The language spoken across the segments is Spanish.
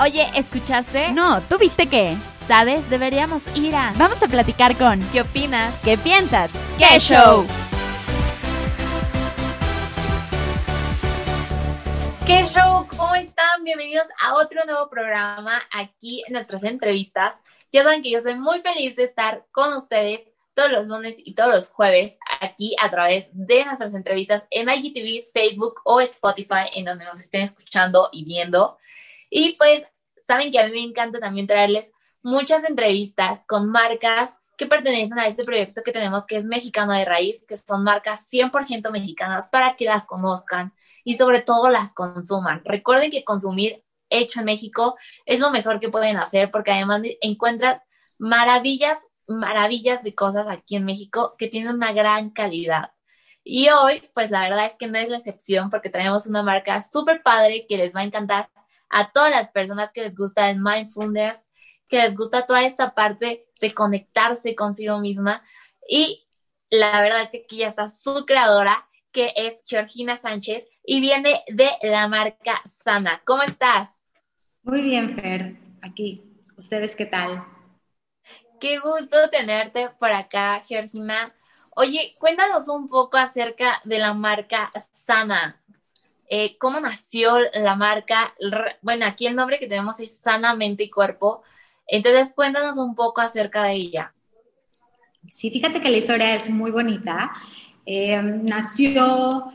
Oye, ¿escuchaste? No, ¿tú viste qué? ¿Sabes? Deberíamos ir a... Vamos a platicar con... ¿Qué opinas? ¿Qué piensas? ¡Qué show! ¿Qué show? ¿Cómo están? Bienvenidos a otro nuevo programa aquí en nuestras entrevistas. Ya saben que yo soy muy feliz de estar con ustedes todos los lunes y todos los jueves aquí a través de nuestras entrevistas en IGTV, Facebook o Spotify, en donde nos estén escuchando y viendo. Y pues saben que a mí me encanta también traerles muchas entrevistas con marcas que pertenecen a este proyecto que tenemos que es Mexicano de Raíz, que son marcas 100% mexicanas para que las conozcan y sobre todo las consuman. Recuerden que consumir hecho en México es lo mejor que pueden hacer porque además encuentran maravillas, maravillas de cosas aquí en México que tienen una gran calidad. Y hoy, pues la verdad es que no es la excepción porque tenemos una marca súper padre que les va a encantar a todas las personas que les gusta el mindfulness, que les gusta toda esta parte de conectarse consigo misma. Y la verdad es que aquí ya está su creadora, que es Georgina Sánchez, y viene de la marca Sana. ¿Cómo estás? Muy bien, Fer, aquí. ¿Ustedes qué tal? Qué gusto tenerte por acá, Georgina. Oye, cuéntanos un poco acerca de la marca Sana. Eh, cómo nació la marca. Bueno, aquí el nombre que tenemos es Sanamente y Cuerpo. Entonces, cuéntanos un poco acerca de ella. Sí, fíjate que la historia es muy bonita. Eh, nació,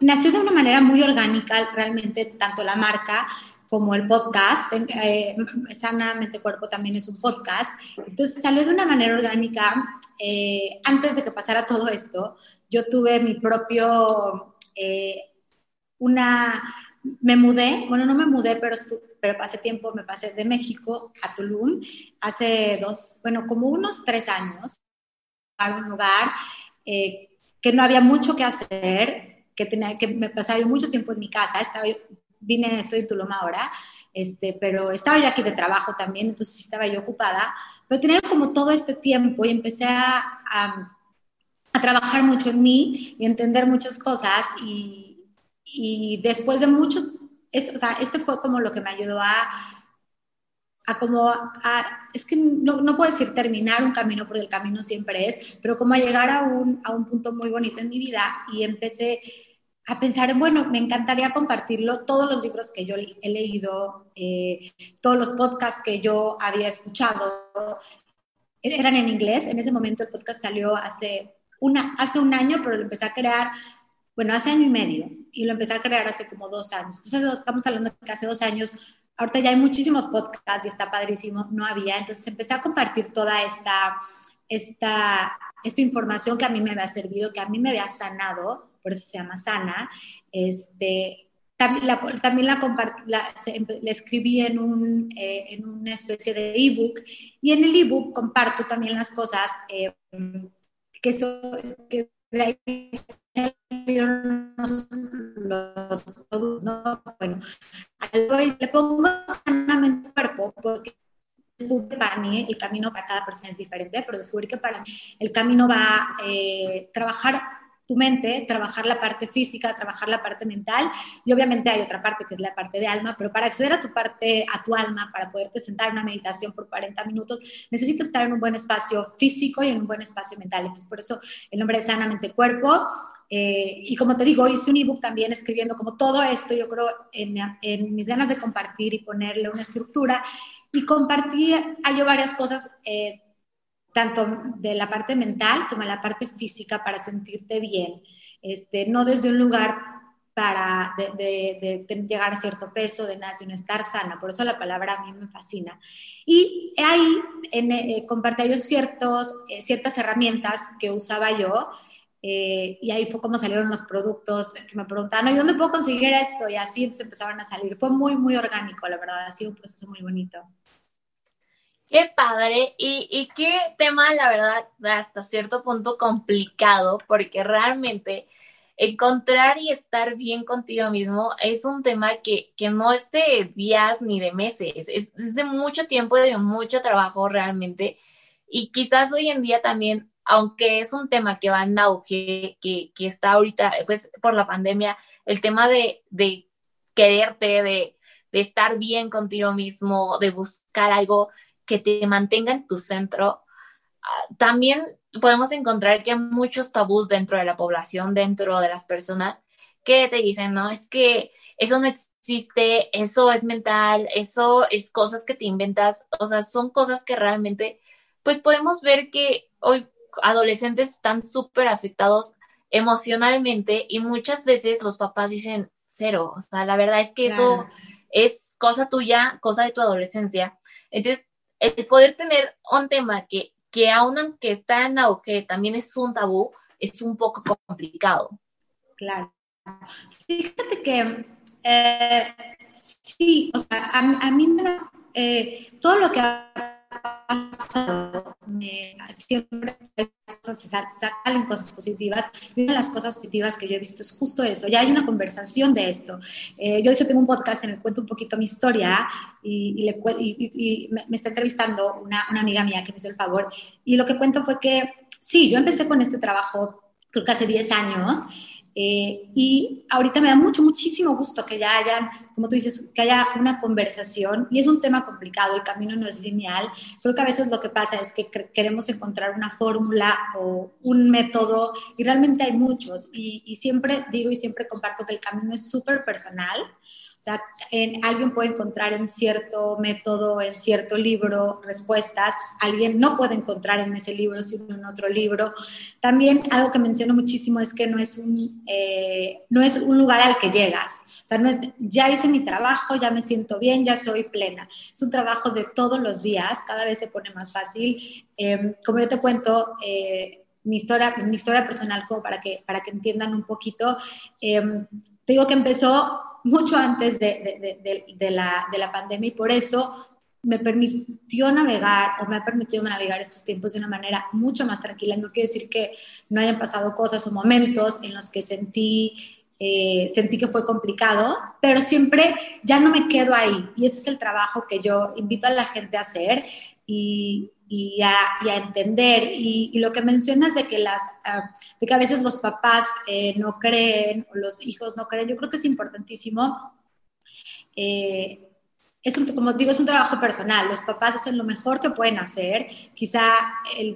nació de una manera muy orgánica, realmente, tanto la marca como el podcast. Eh, Sanamente Cuerpo también es un podcast. Entonces, salió de una manera orgánica. antes de que pasara todo esto, yo tuve mi propio una, me mudé, bueno, no me mudé, pero, pero pasé tiempo, me pasé de México a Tulum hace dos, bueno, como unos tres años, a un lugar eh, que no había mucho que hacer, que, tenía, que me pasaba mucho tiempo en mi casa, estaba vine, estoy en Tulum ahora, este, pero estaba yo aquí de trabajo también, entonces estaba yo ocupada, pero tenía como todo este tiempo y empecé a, a, a trabajar mucho en mí y entender muchas cosas y y después de mucho, es, o sea, este fue como lo que me ayudó a, a como, a, es que no, no, puedo decir terminar un camino porque el camino siempre es, pero como a llegar a un, a un punto muy bonito en mi vida y empecé a pensar en, bueno, me encantaría compartirlo, todos los libros que yo he leído, eh, todos los podcasts que yo había escuchado, eran en inglés, en ese momento el podcast salió hace, una, hace un año, pero lo empecé a crear bueno, hace año y medio y lo empecé a crear hace como dos años. Entonces, estamos hablando que hace dos años, ahorita ya hay muchísimos podcasts y está padrísimo, no había. Entonces, empecé a compartir toda esta, esta, esta información que a mí me había servido, que a mí me había sanado, por eso se llama Sana. Este, también la, también la, la, la escribí en, un, eh, en una especie de ebook y en el ebook comparto también las cosas eh, que, son, que los, los ¿no? Bueno, le pongo sanamente cuerpo porque para mí el camino para cada persona es diferente, pero descubrí que para mí el camino va a eh, trabajar tu mente, trabajar la parte física, trabajar la parte mental y obviamente hay otra parte que es la parte de alma, pero para acceder a tu parte, a tu alma, para poderte sentar en una meditación por 40 minutos, necesitas estar en un buen espacio físico y en un buen espacio mental. Entonces, por eso el nombre de Sanamente Cuerpo. Eh, y como te digo, hice un ebook también escribiendo como todo esto, yo creo, en, en mis ganas de compartir y ponerle una estructura. Y compartí, hay varias cosas. Eh, tanto de la parte mental como de la parte física para sentirte bien, este, no desde un lugar para de, llegar a cierto peso, de nada, sino estar sana. Por eso la palabra a mí me fascina. Y ahí eh, yo ciertos, eh, ciertas herramientas que usaba yo, eh, y ahí fue como salieron los productos que me preguntaban, ¿y dónde puedo conseguir esto? Y así se empezaron a salir. Fue muy, muy orgánico, la verdad, ha sido un proceso muy bonito. Qué padre y, y, qué tema, la verdad, hasta cierto punto complicado, porque realmente encontrar y estar bien contigo mismo es un tema que, que no es de días ni de meses, es, de mucho tiempo y de mucho trabajo realmente. Y quizás hoy en día también, aunque es un tema que va en auge, que, que está ahorita, pues por la pandemia, el tema de, de quererte, de de estar bien contigo mismo, de buscar algo que te mantenga en tu centro, ah, también podemos encontrar que hay muchos tabús dentro de la población, dentro de las personas, que te dicen, no, es que eso no existe, eso es mental, eso es cosas que te inventas, o sea, son cosas que realmente, pues podemos ver que hoy adolescentes están súper afectados emocionalmente y muchas veces los papás dicen cero, o sea, la verdad es que eso es cosa tuya, cosa de tu adolescencia. Entonces, el poder tener un tema que, que aunque está en auge, también es un tabú, es un poco complicado. Claro. Fíjate que eh, sí, o sea, a, mí me da eh, todo lo que pasado, siempre salen cosas positivas y una de las cosas positivas que yo he visto es justo eso, ya hay una conversación de esto. Eh, yo de hecho tengo un podcast en el que cuento un poquito mi historia y, y, me, me, está entrevistando una, una amiga mía que me hizo el favor y lo que cuento fue que sí, yo empecé con este trabajo creo que hace 10 años eh, y ahorita me da mucho, muchísimo gusto que ya haya, como tú dices, que haya una conversación. Y es un tema complicado, el camino no es lineal. Creo que a veces lo que pasa es que queremos encontrar una fórmula o un método y realmente hay muchos. Y, y siempre digo y siempre comparto que el camino es súper personal. O sea, en, alguien puede encontrar en cierto método, en cierto libro, respuestas. Alguien no puede encontrar en ese libro, sino en otro libro. También algo que menciono muchísimo es que no es un, eh, no es un lugar al que llegas. O sea, no es, ya hice mi trabajo, ya me siento bien, ya soy plena. Es un trabajo de todos los días, cada vez se pone más fácil. Em, como yo te cuento, eh, mi historia, mi historia personal, como para que, para que entiendan un poquito, em, te digo que empezó mucho antes de, la, pandemia y por eso me permitió navegar o me ha permitido navegar estos tiempos de una manera mucho más tranquila. No quiere decir que no hayan pasado cosas o momentos en los que sentí, eh, sentí que fue complicado, pero siempre ya no me quedo ahí. Y ese es el trabajo que yo invito a la gente a hacer. Y, y a, entender. Y, lo que mencionas de que, las, ah, de que a veces los papás eh, no creen o los hijos no creen, yo creo que es importantísimo. Eh, es un, como digo, es un trabajo personal. Los papás hacen lo mejor que pueden hacer. Quizá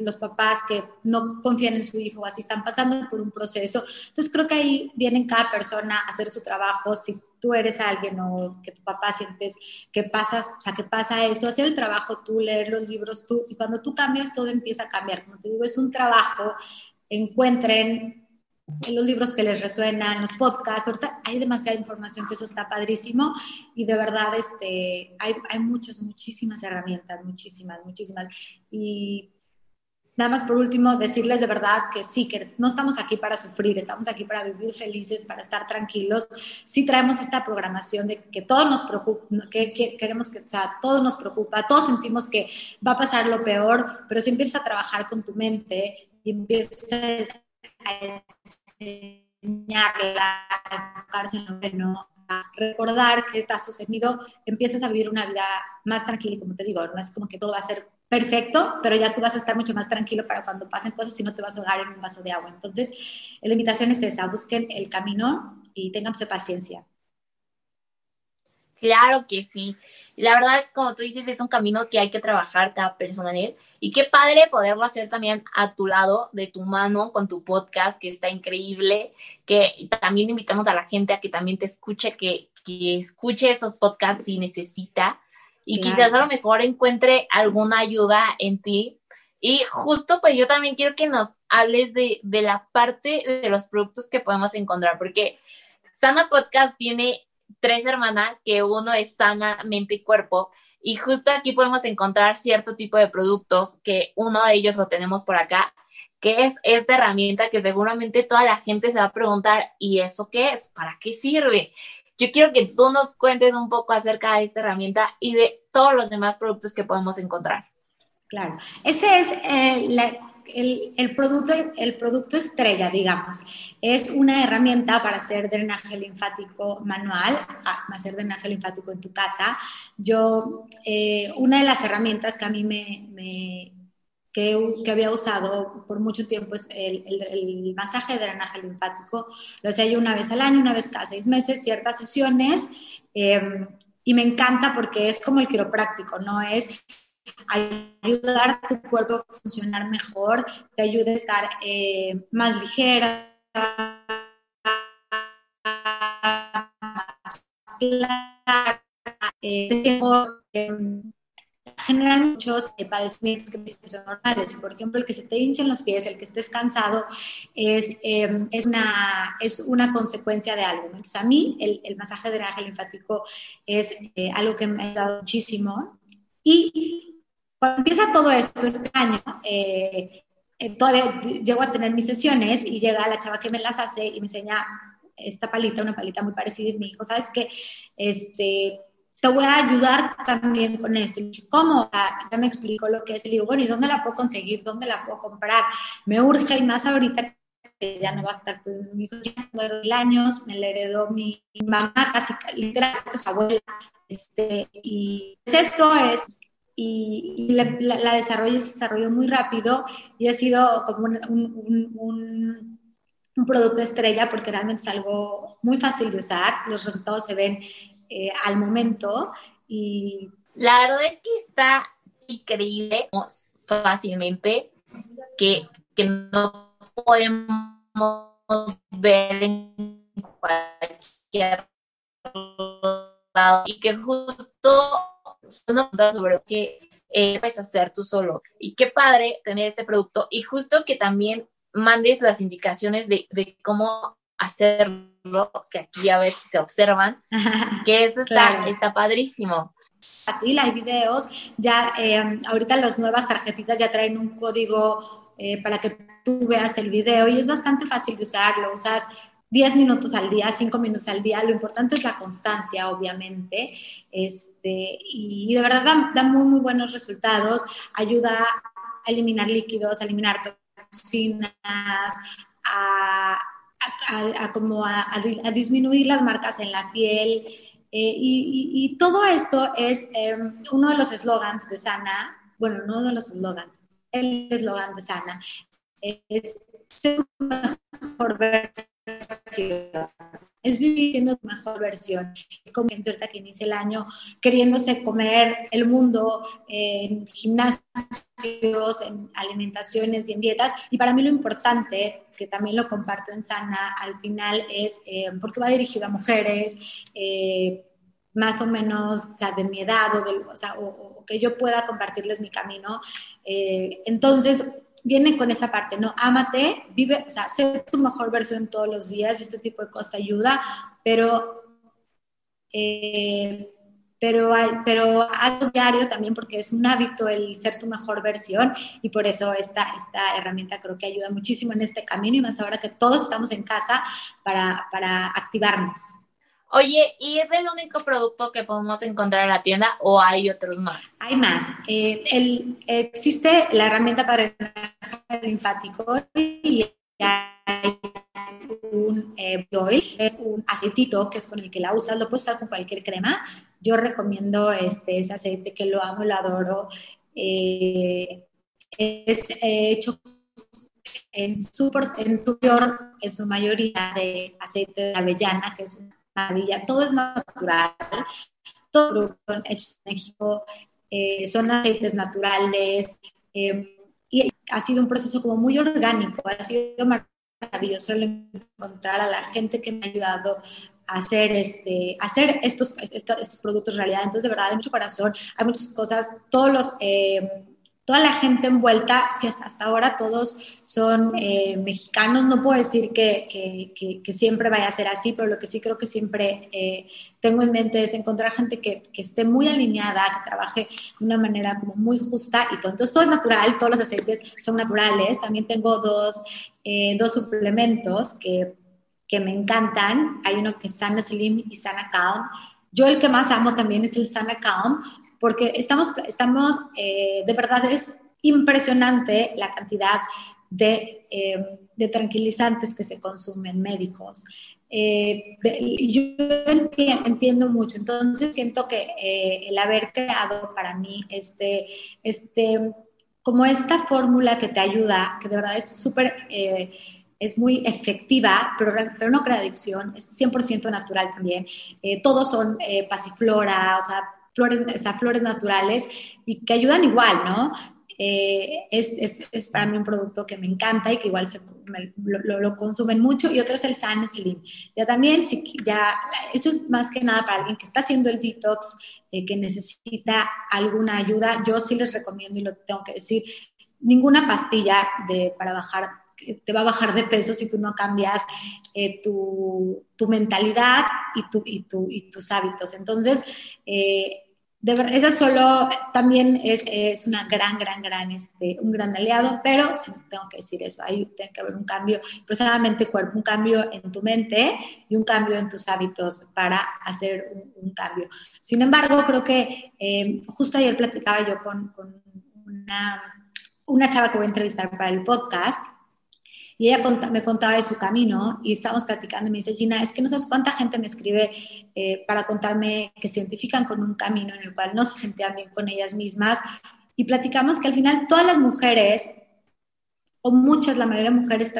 los papás que no confían en su hijo así están pasando por un proceso. Entonces creo que ahí viene cada persona a hacer su trabajo. Si tú eres alguien o que tu papá sientes que pasas, o sea, que pasa eso, hacer el trabajo tú, leer los libros tú. Y cuando tú cambias, todo empieza a cambiar. Como te digo, es un trabajo. Encuentren en los libros que les resuenan, los podcasts, ahorita hay demasiada información que eso está padrísimo y de verdad este, hay, hay muchas, muchísimas herramientas, muchísimas, muchísimas. Y nada más por último, decirles de verdad que sí, que no estamos aquí para sufrir, estamos aquí para vivir felices, para estar tranquilos. Sí traemos esta programación de que todo nos preocupa, que, queremos que, o sea, todo nos preocupa, todos sentimos que va a pasar lo peor, pero si empiezas a trabajar con tu mente y empiezas a enseñarla, a enfocarse en lo que no, recordar que está sucedido, empiezas a vivir una vida más tranquila y como te digo, no es como que todo va a ser perfecto, pero ya tú vas a estar mucho más tranquilo para cuando pasen cosas y no te vas a ahogar en un vaso de agua. Entonces, la invitación es esa, busquen el camino y ténganse paciencia. Claro que sí. La verdad, como tú dices, es un camino que hay que trabajar cada persona en él. Y qué padre poderlo hacer también a tu lado, de tu mano, con tu podcast, que está increíble. Que también invitamos a la gente a que también te escuche, que, que escuche esos podcasts si necesita. Y quizás a lo mejor encuentre alguna ayuda en ti. Y justo pues yo también quiero que nos hables de, de la parte de los productos que podemos encontrar, porque Sana Podcast tiene tres hermanas, que uno es sana, mente y cuerpo, y justo aquí podemos encontrar cierto tipo de productos, que uno de ellos lo tenemos por acá, que es esta herramienta que seguramente toda la gente se va a preguntar, ¿y eso qué es? ¿Para qué sirve? Yo quiero que tú nos cuentes un poco acerca de esta herramienta y de todos los demás productos que podemos encontrar. Claro, ese es eh, la el, producto, el producto estrella, digamos, es una herramienta para hacer drenaje linfático manual, ah, hacer drenaje linfático en tu casa. Yo, eh, una de las herramientas que a mí me, que, que, había usado por mucho tiempo es el, el, masaje de drenaje linfático. Lo hacía yo una vez al año, una vez cada seis meses, ciertas sesiones. Em, y me encanta porque es como el quiropráctico, ¿no? Es ayudar a tu cuerpo a funcionar mejor, te ayuda a estar eh, más ligera, más clara, eh, generan muchos eh, padecimientos que son normales. Por ejemplo, el que se te hinchen los pies, el que estés cansado, es, em, es, una, es una consecuencia de algo. Entonces, a mí el, el masaje de drenaje linfático es eh, algo que me ha ayudado muchísimo. Y cuando empieza todo esto este año, eh, todavía llego a tener mis sesiones y llega la chava que me las hace y me enseña esta palita, una palita muy parecida y me dijo, ¿sabes qué? Este, te voy a ayudar también con esto. Y dije, ¿cómo? Ya me explicó lo que es. Y le digo, bueno, ¿y dónde la puedo conseguir? ¿Dónde la puedo comprar? Me urge y más ahorita que ya no va a estar, pues mi hijo ya mil años, me la heredó mi, mamá, casi literal, su abuela. Este, y esto es, y, la, la, se desarrolló muy rápido y ha sido como un producto estrella porque realmente es algo muy fácil de usar, los resultados se ven eh, al momento. Y la verdad es que está increíble fácilmente que, que no podemos ver en cualquier lado y que justo pregunta sobre qué eh, puedes hacer tú solo. Y qué padre tener este producto y justo que también mandes las indicaciones de, de cómo hacerlo, que aquí a ver si se observan, que eso está, está padrísimo. Así, hay videos, ya eh, ahorita las nuevas tarjetitas ya traen un código eh, para que tú veas el video y es bastante fácil de usar, lo usas 10 minutos al día, 5 minutos al día, lo importante es la constancia, obviamente, este, y de verdad da, da muy, muy buenos resultados, ayuda a eliminar líquidos, a eliminar toxinas, a a, como a, disminuir las marcas en la piel. Eh, y, todo esto es em, uno de los eslogans de Sana, bueno, no de los eslogans, el eslogan de Sana es ser tu mejor versión. Es vivir siendo mejor versión. Como ahorita que inicia el año queriéndose comer el mundo en en alimentaciones y en dietas. Y para mí lo importante que también lo comparto en Sana, al final es eh, porque va dirigido a mujeres eh, más o menos sea, de mi edad o, que yo pueda compartirles mi camino. Eh, entonces, viene con esta parte, ¿no? Ámate, vive, sea, sé tu mejor versión todos los días este tipo de cosas te ayuda, pero pero, pero tu diario también porque es un hábito el ser tu mejor versión y por eso esta, esta herramienta creo que ayuda muchísimo en este camino y más ahora que todos estamos en casa para, para activarnos. Oye, ¿y es el único producto que podemos encontrar en la tienda o hay otros más? Hay más. Eh, el, existe la herramienta para el linfático y hay un eh, oil, es un aceitito que es con el que la usas, lo puedes usar con cualquier crema. Yo recomiendo este, ese aceite que lo amo, lo adoro. Eh, es hecho en su, en su en su mayoría de aceite de avellana, que es una maravilla. Todo es natural, todo producto hecho en México, eh, son aceites naturales. y ha sido un proceso como muy orgánico, ha sido maravilloso encontrar a la gente que me ha ayudado hacer, este, hacer estos, estos, productos realidad. Entonces, de verdad, hay mucho corazón, hay muchas cosas, todos los... Eh, toda la gente envuelta, si hasta, ahora todos son eh, mexicanos, no puedo decir que, que, siempre vaya a ser así, pero lo que sí creo que siempre eh, tengo en mente es encontrar gente que, esté muy alineada, que trabaje de una manera como muy justa y todo. Entonces todo es natural, todos los aceites son naturales. También tengo dos, dos suplementos que, que me encantan. Hay uno que es Sana Slim y Sana Calm. Yo el que más amo también es el Sana Calm porque estamos, estamos eh, de verdad es impresionante la cantidad de, eh, de tranquilizantes que se consumen médicos. Eh, yo entiendo, entiendo, mucho, entonces siento que el haber creado para mí este, este, como esta fórmula que te ayuda, que de verdad es súper es muy efectiva, pero, pero no crea adicción, es 100% natural también. Eh, todos son eh, pasiflora, o sea, flores, o sea, flores naturales y que ayudan igual, ¿no? Eh, es, es, es, para mí un producto que me encanta y que igual se, lo, lo, consumen mucho. Y otro es el San Slim. Ya también, si, ya, eso es más que nada para alguien que está haciendo el detox, eh, que necesita alguna ayuda. Yo sí les recomiendo y lo tengo que decir, ninguna pastilla de, para bajar te va a bajar de peso si tú no cambias eh, tu, tu, mentalidad y, tu, y, tu, y, tus hábitos. Entonces, eh, esa solo también es, es, una gran, gran, gran, este, un gran aliado, pero sí tengo que decir eso, ahí tiene que haber un cambio, precisamente cuerpo, un cambio en tu mente y un cambio en tus hábitos para hacer un, un cambio. Sin embargo, creo que eh, justo ayer platicaba yo con, con una, una chava que voy a entrevistar para el podcast y ella me contaba de su camino y estábamos platicando y me dice, Gina, es que no sabes cuánta gente me escribe eh, para contarme que se identifican con un camino en el cual no se sentían bien con ellas mismas. Y platicamos que al final todas las mujeres, o muchas, la mayoría de mujeres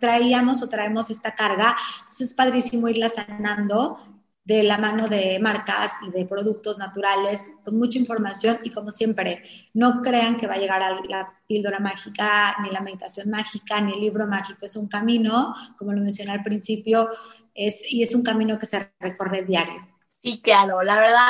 traíamos o traemos esta carga. Entonces es padrísimo irla sanando de la mano de marcas y de productos naturales, con mucha información y como siempre, no crean que va a llegar a la píldora mágica, ni la meditación mágica, ni el libro mágico, es un camino, como lo mencioné al principio, es, y es un camino que se recorre diario. Sí, claro, la verdad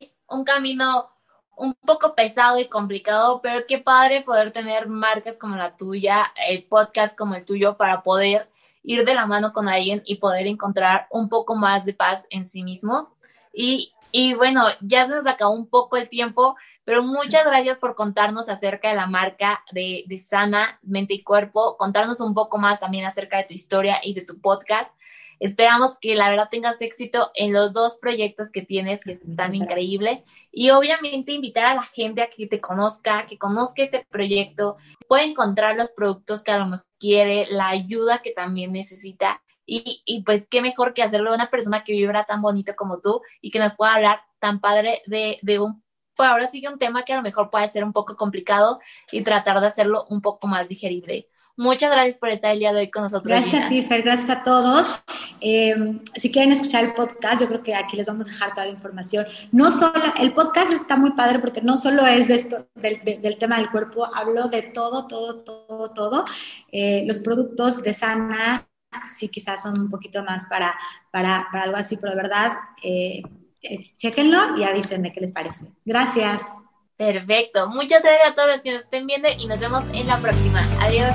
es un camino un poco pesado y complicado, pero qué padre poder tener marcas como la tuya, el podcast como el tuyo para poder ir de la mano con alguien y poder encontrar un poco más de paz en sí mismo. Y, y bueno, ya se nos acabó un poco el tiempo, pero muchas gracias por contarnos acerca de la marca de, de Sana, Mente y Cuerpo, contarnos un poco más también acerca de tu historia y de tu podcast. Esperamos que la verdad tengas éxito en los dos proyectos que tienes, que están increíbles. Y obviamente invitar a la gente a que te conozca, que conozca este proyecto, puede encontrar los productos que a lo mejor quiere, la ayuda que también necesita. Y, y, pues qué mejor que hacerlo de una persona que vibra tan bonito como tú y que nos pueda hablar tan padre de, de un, pues ahora sigue un tema que a lo mejor puede ser un poco complicado y tratar de hacerlo un poco más digerible. Muchas gracias por estar el día de hoy con nosotros. Gracias a ti, Fer, gracias a todos. Eh, si quieren escuchar el podcast, yo creo que aquí les vamos a dejar toda la información. No solo, el podcast está muy padre porque no solo es de esto, del, de, del tema del cuerpo, hablo de todo, todo, todo, todo. Eh, los productos de Sana, sí, quizás son un poquito más para, para, para algo así, pero de verdad, eh, eh, chéquenlo y avísenme qué les parece. Gracias. Perfecto. Muchas gracias a todos los que nos estén viendo y nos vemos en la próxima. Adiós.